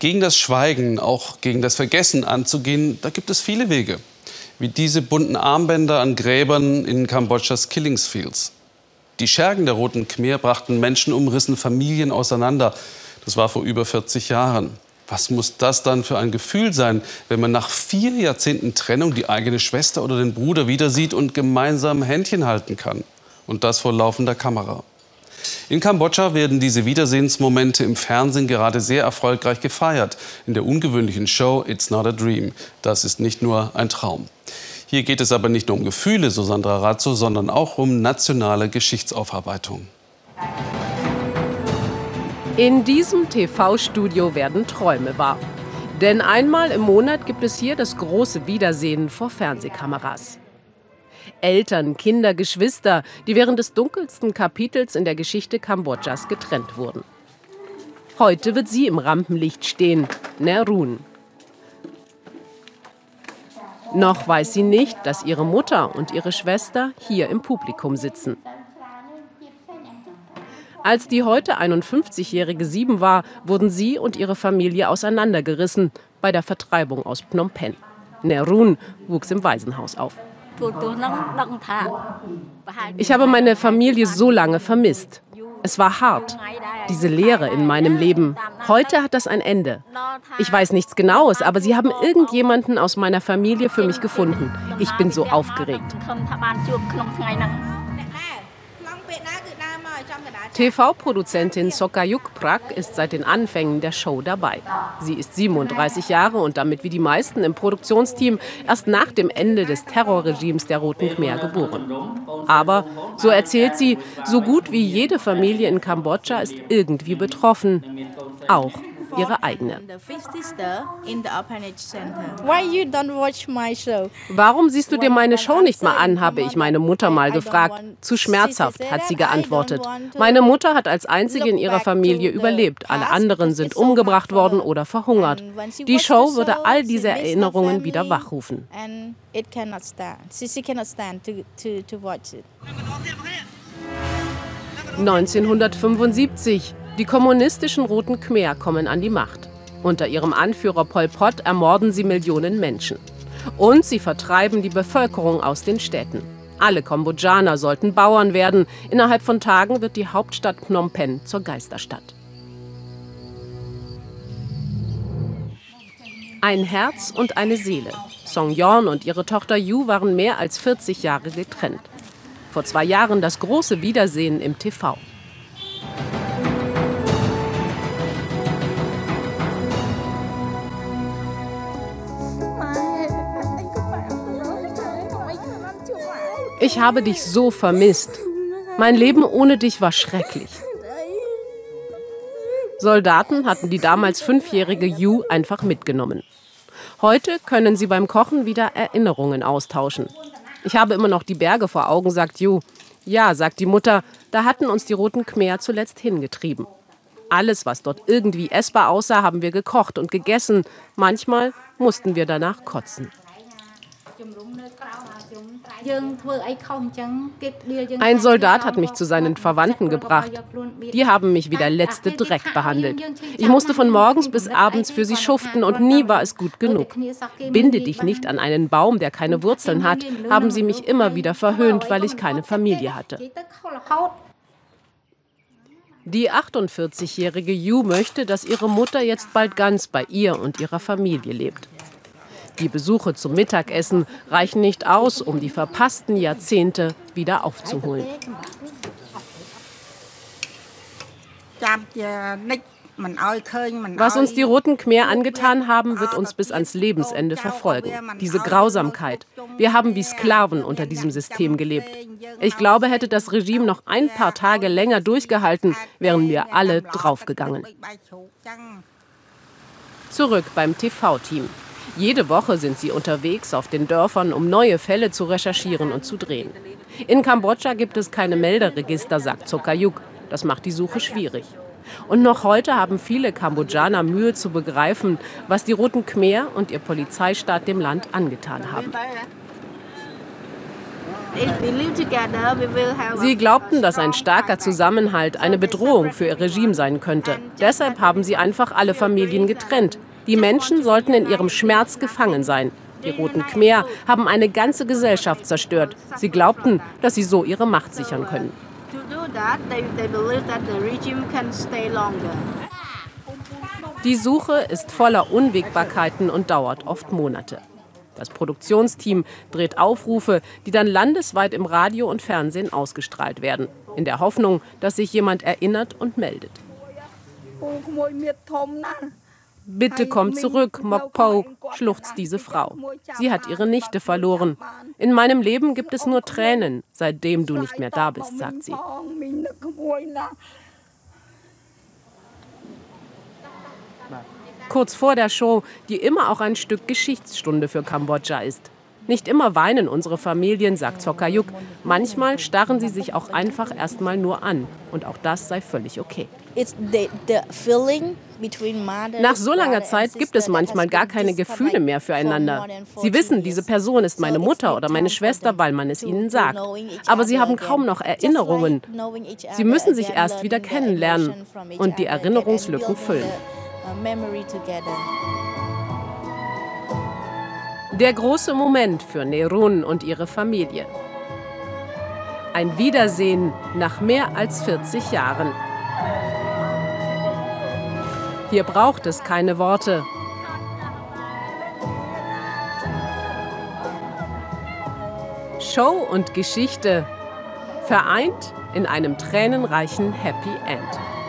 Gegen das Schweigen, auch gegen das Vergessen anzugehen, da gibt es viele Wege. Wie diese bunten Armbänder an Gräbern in Kambodschas Killingsfields. Die Schergen der Roten Khmer brachten menschenumrissen Familien auseinander. Das war vor über 40 Jahren. Was muss das dann für ein Gefühl sein, wenn man nach vier Jahrzehnten Trennung die eigene Schwester oder den Bruder wieder sieht und gemeinsam Händchen halten kann? Und das vor laufender Kamera. In Kambodscha werden diese Wiedersehensmomente im Fernsehen gerade sehr erfolgreich gefeiert. In der ungewöhnlichen Show It's Not a Dream. Das ist nicht nur ein Traum. Hier geht es aber nicht nur um Gefühle, so Sandra Razzo, sondern auch um nationale Geschichtsaufarbeitung. In diesem TV-Studio werden Träume wahr. Denn einmal im Monat gibt es hier das große Wiedersehen vor Fernsehkameras. Eltern, Kinder, Geschwister, die während des dunkelsten Kapitels in der Geschichte Kambodschas getrennt wurden. Heute wird sie im Rampenlicht stehen, Nerun. Noch weiß sie nicht, dass ihre Mutter und ihre Schwester hier im Publikum sitzen. Als die heute 51-jährige sieben war, wurden sie und ihre Familie auseinandergerissen bei der Vertreibung aus Phnom Penh. Nerun wuchs im Waisenhaus auf. Ich habe meine Familie so lange vermisst. Es war hart, diese Leere in meinem Leben. Heute hat das ein Ende. Ich weiß nichts Genaues, aber sie haben irgendjemanden aus meiner Familie für mich gefunden. Ich bin so aufgeregt. TV-Produzentin Sokayuk Prak ist seit den Anfängen der Show dabei. Sie ist 37 Jahre und damit wie die meisten im Produktionsteam erst nach dem Ende des Terrorregimes der Roten Khmer geboren. Aber, so erzählt sie, so gut wie jede Familie in Kambodscha ist irgendwie betroffen. Auch ihre eigene. Warum siehst du dir meine Show nicht mal an, habe ich meine Mutter mal gefragt. Zu schmerzhaft, hat sie geantwortet. Meine Mutter hat als einzige in ihrer Familie überlebt. Alle anderen sind umgebracht worden oder verhungert. Die Show würde all diese Erinnerungen wieder wachrufen. 1975 die kommunistischen Roten Khmer kommen an die Macht. Unter ihrem Anführer Pol Pot ermorden sie Millionen Menschen. Und sie vertreiben die Bevölkerung aus den Städten. Alle Kambodschaner sollten Bauern werden. Innerhalb von Tagen wird die Hauptstadt Phnom Penh zur Geisterstadt. Ein Herz und eine Seele. Song Yeon und ihre Tochter Yu waren mehr als 40 Jahre getrennt. Vor zwei Jahren das große Wiedersehen im TV. Ich habe dich so vermisst. Mein Leben ohne dich war schrecklich. Soldaten hatten die damals fünfjährige Yu einfach mitgenommen. Heute können sie beim Kochen wieder Erinnerungen austauschen. Ich habe immer noch die Berge vor Augen, sagt Yu. Ja, sagt die Mutter, da hatten uns die Roten Khmer zuletzt hingetrieben. Alles, was dort irgendwie essbar aussah, haben wir gekocht und gegessen. Manchmal mussten wir danach kotzen. Ein Soldat hat mich zu seinen Verwandten gebracht. Die haben mich wie der letzte Dreck behandelt. Ich musste von morgens bis abends für sie schuften und nie war es gut genug. Binde dich nicht an einen Baum, der keine Wurzeln hat, haben sie mich immer wieder verhöhnt, weil ich keine Familie hatte. Die 48-jährige Yu möchte, dass ihre Mutter jetzt bald ganz bei ihr und ihrer Familie lebt. Die Besuche zum Mittagessen reichen nicht aus, um die verpassten Jahrzehnte wieder aufzuholen. Was uns die Roten Khmer angetan haben, wird uns bis ans Lebensende verfolgen. Diese Grausamkeit. Wir haben wie Sklaven unter diesem System gelebt. Ich glaube, hätte das Regime noch ein paar Tage länger durchgehalten, wären wir alle draufgegangen. Zurück beim TV-Team. Jede Woche sind sie unterwegs auf den Dörfern, um neue Fälle zu recherchieren und zu drehen. In Kambodscha gibt es keine Melderegister, sagt Sokayuk. Das macht die Suche schwierig. Und noch heute haben viele Kambodschaner Mühe zu begreifen, was die Roten Khmer und ihr Polizeistaat dem Land angetan haben. Sie glaubten, dass ein starker Zusammenhalt eine Bedrohung für ihr Regime sein könnte. Deshalb haben sie einfach alle Familien getrennt. Die Menschen sollten in ihrem Schmerz gefangen sein. Die Roten Khmer haben eine ganze Gesellschaft zerstört. Sie glaubten, dass sie so ihre Macht sichern können. Die Suche ist voller Unwägbarkeiten und dauert oft Monate. Das Produktionsteam dreht Aufrufe, die dann landesweit im Radio und Fernsehen ausgestrahlt werden, in der Hoffnung, dass sich jemand erinnert und meldet. Bitte komm zurück, Mokpo, schluchzt diese Frau. Sie hat ihre Nichte verloren. In meinem Leben gibt es nur Tränen, seitdem du nicht mehr da bist, sagt sie. Kurz vor der Show, die immer auch ein Stück Geschichtsstunde für Kambodscha ist. Nicht immer weinen unsere Familien, sagt Sokayuk. Manchmal starren sie sich auch einfach erstmal nur an. Und auch das sei völlig okay. Nach so langer Zeit gibt es manchmal gar keine Gefühle mehr füreinander. Sie wissen, diese Person ist meine Mutter oder meine Schwester, weil man es ihnen sagt. Aber sie haben kaum noch Erinnerungen. Sie müssen sich erst wieder kennenlernen und die Erinnerungslücken füllen. Der große Moment für Nerun und ihre Familie. Ein Wiedersehen nach mehr als 40 Jahren. Hier braucht es keine Worte. Show und Geschichte vereint in einem tränenreichen Happy End.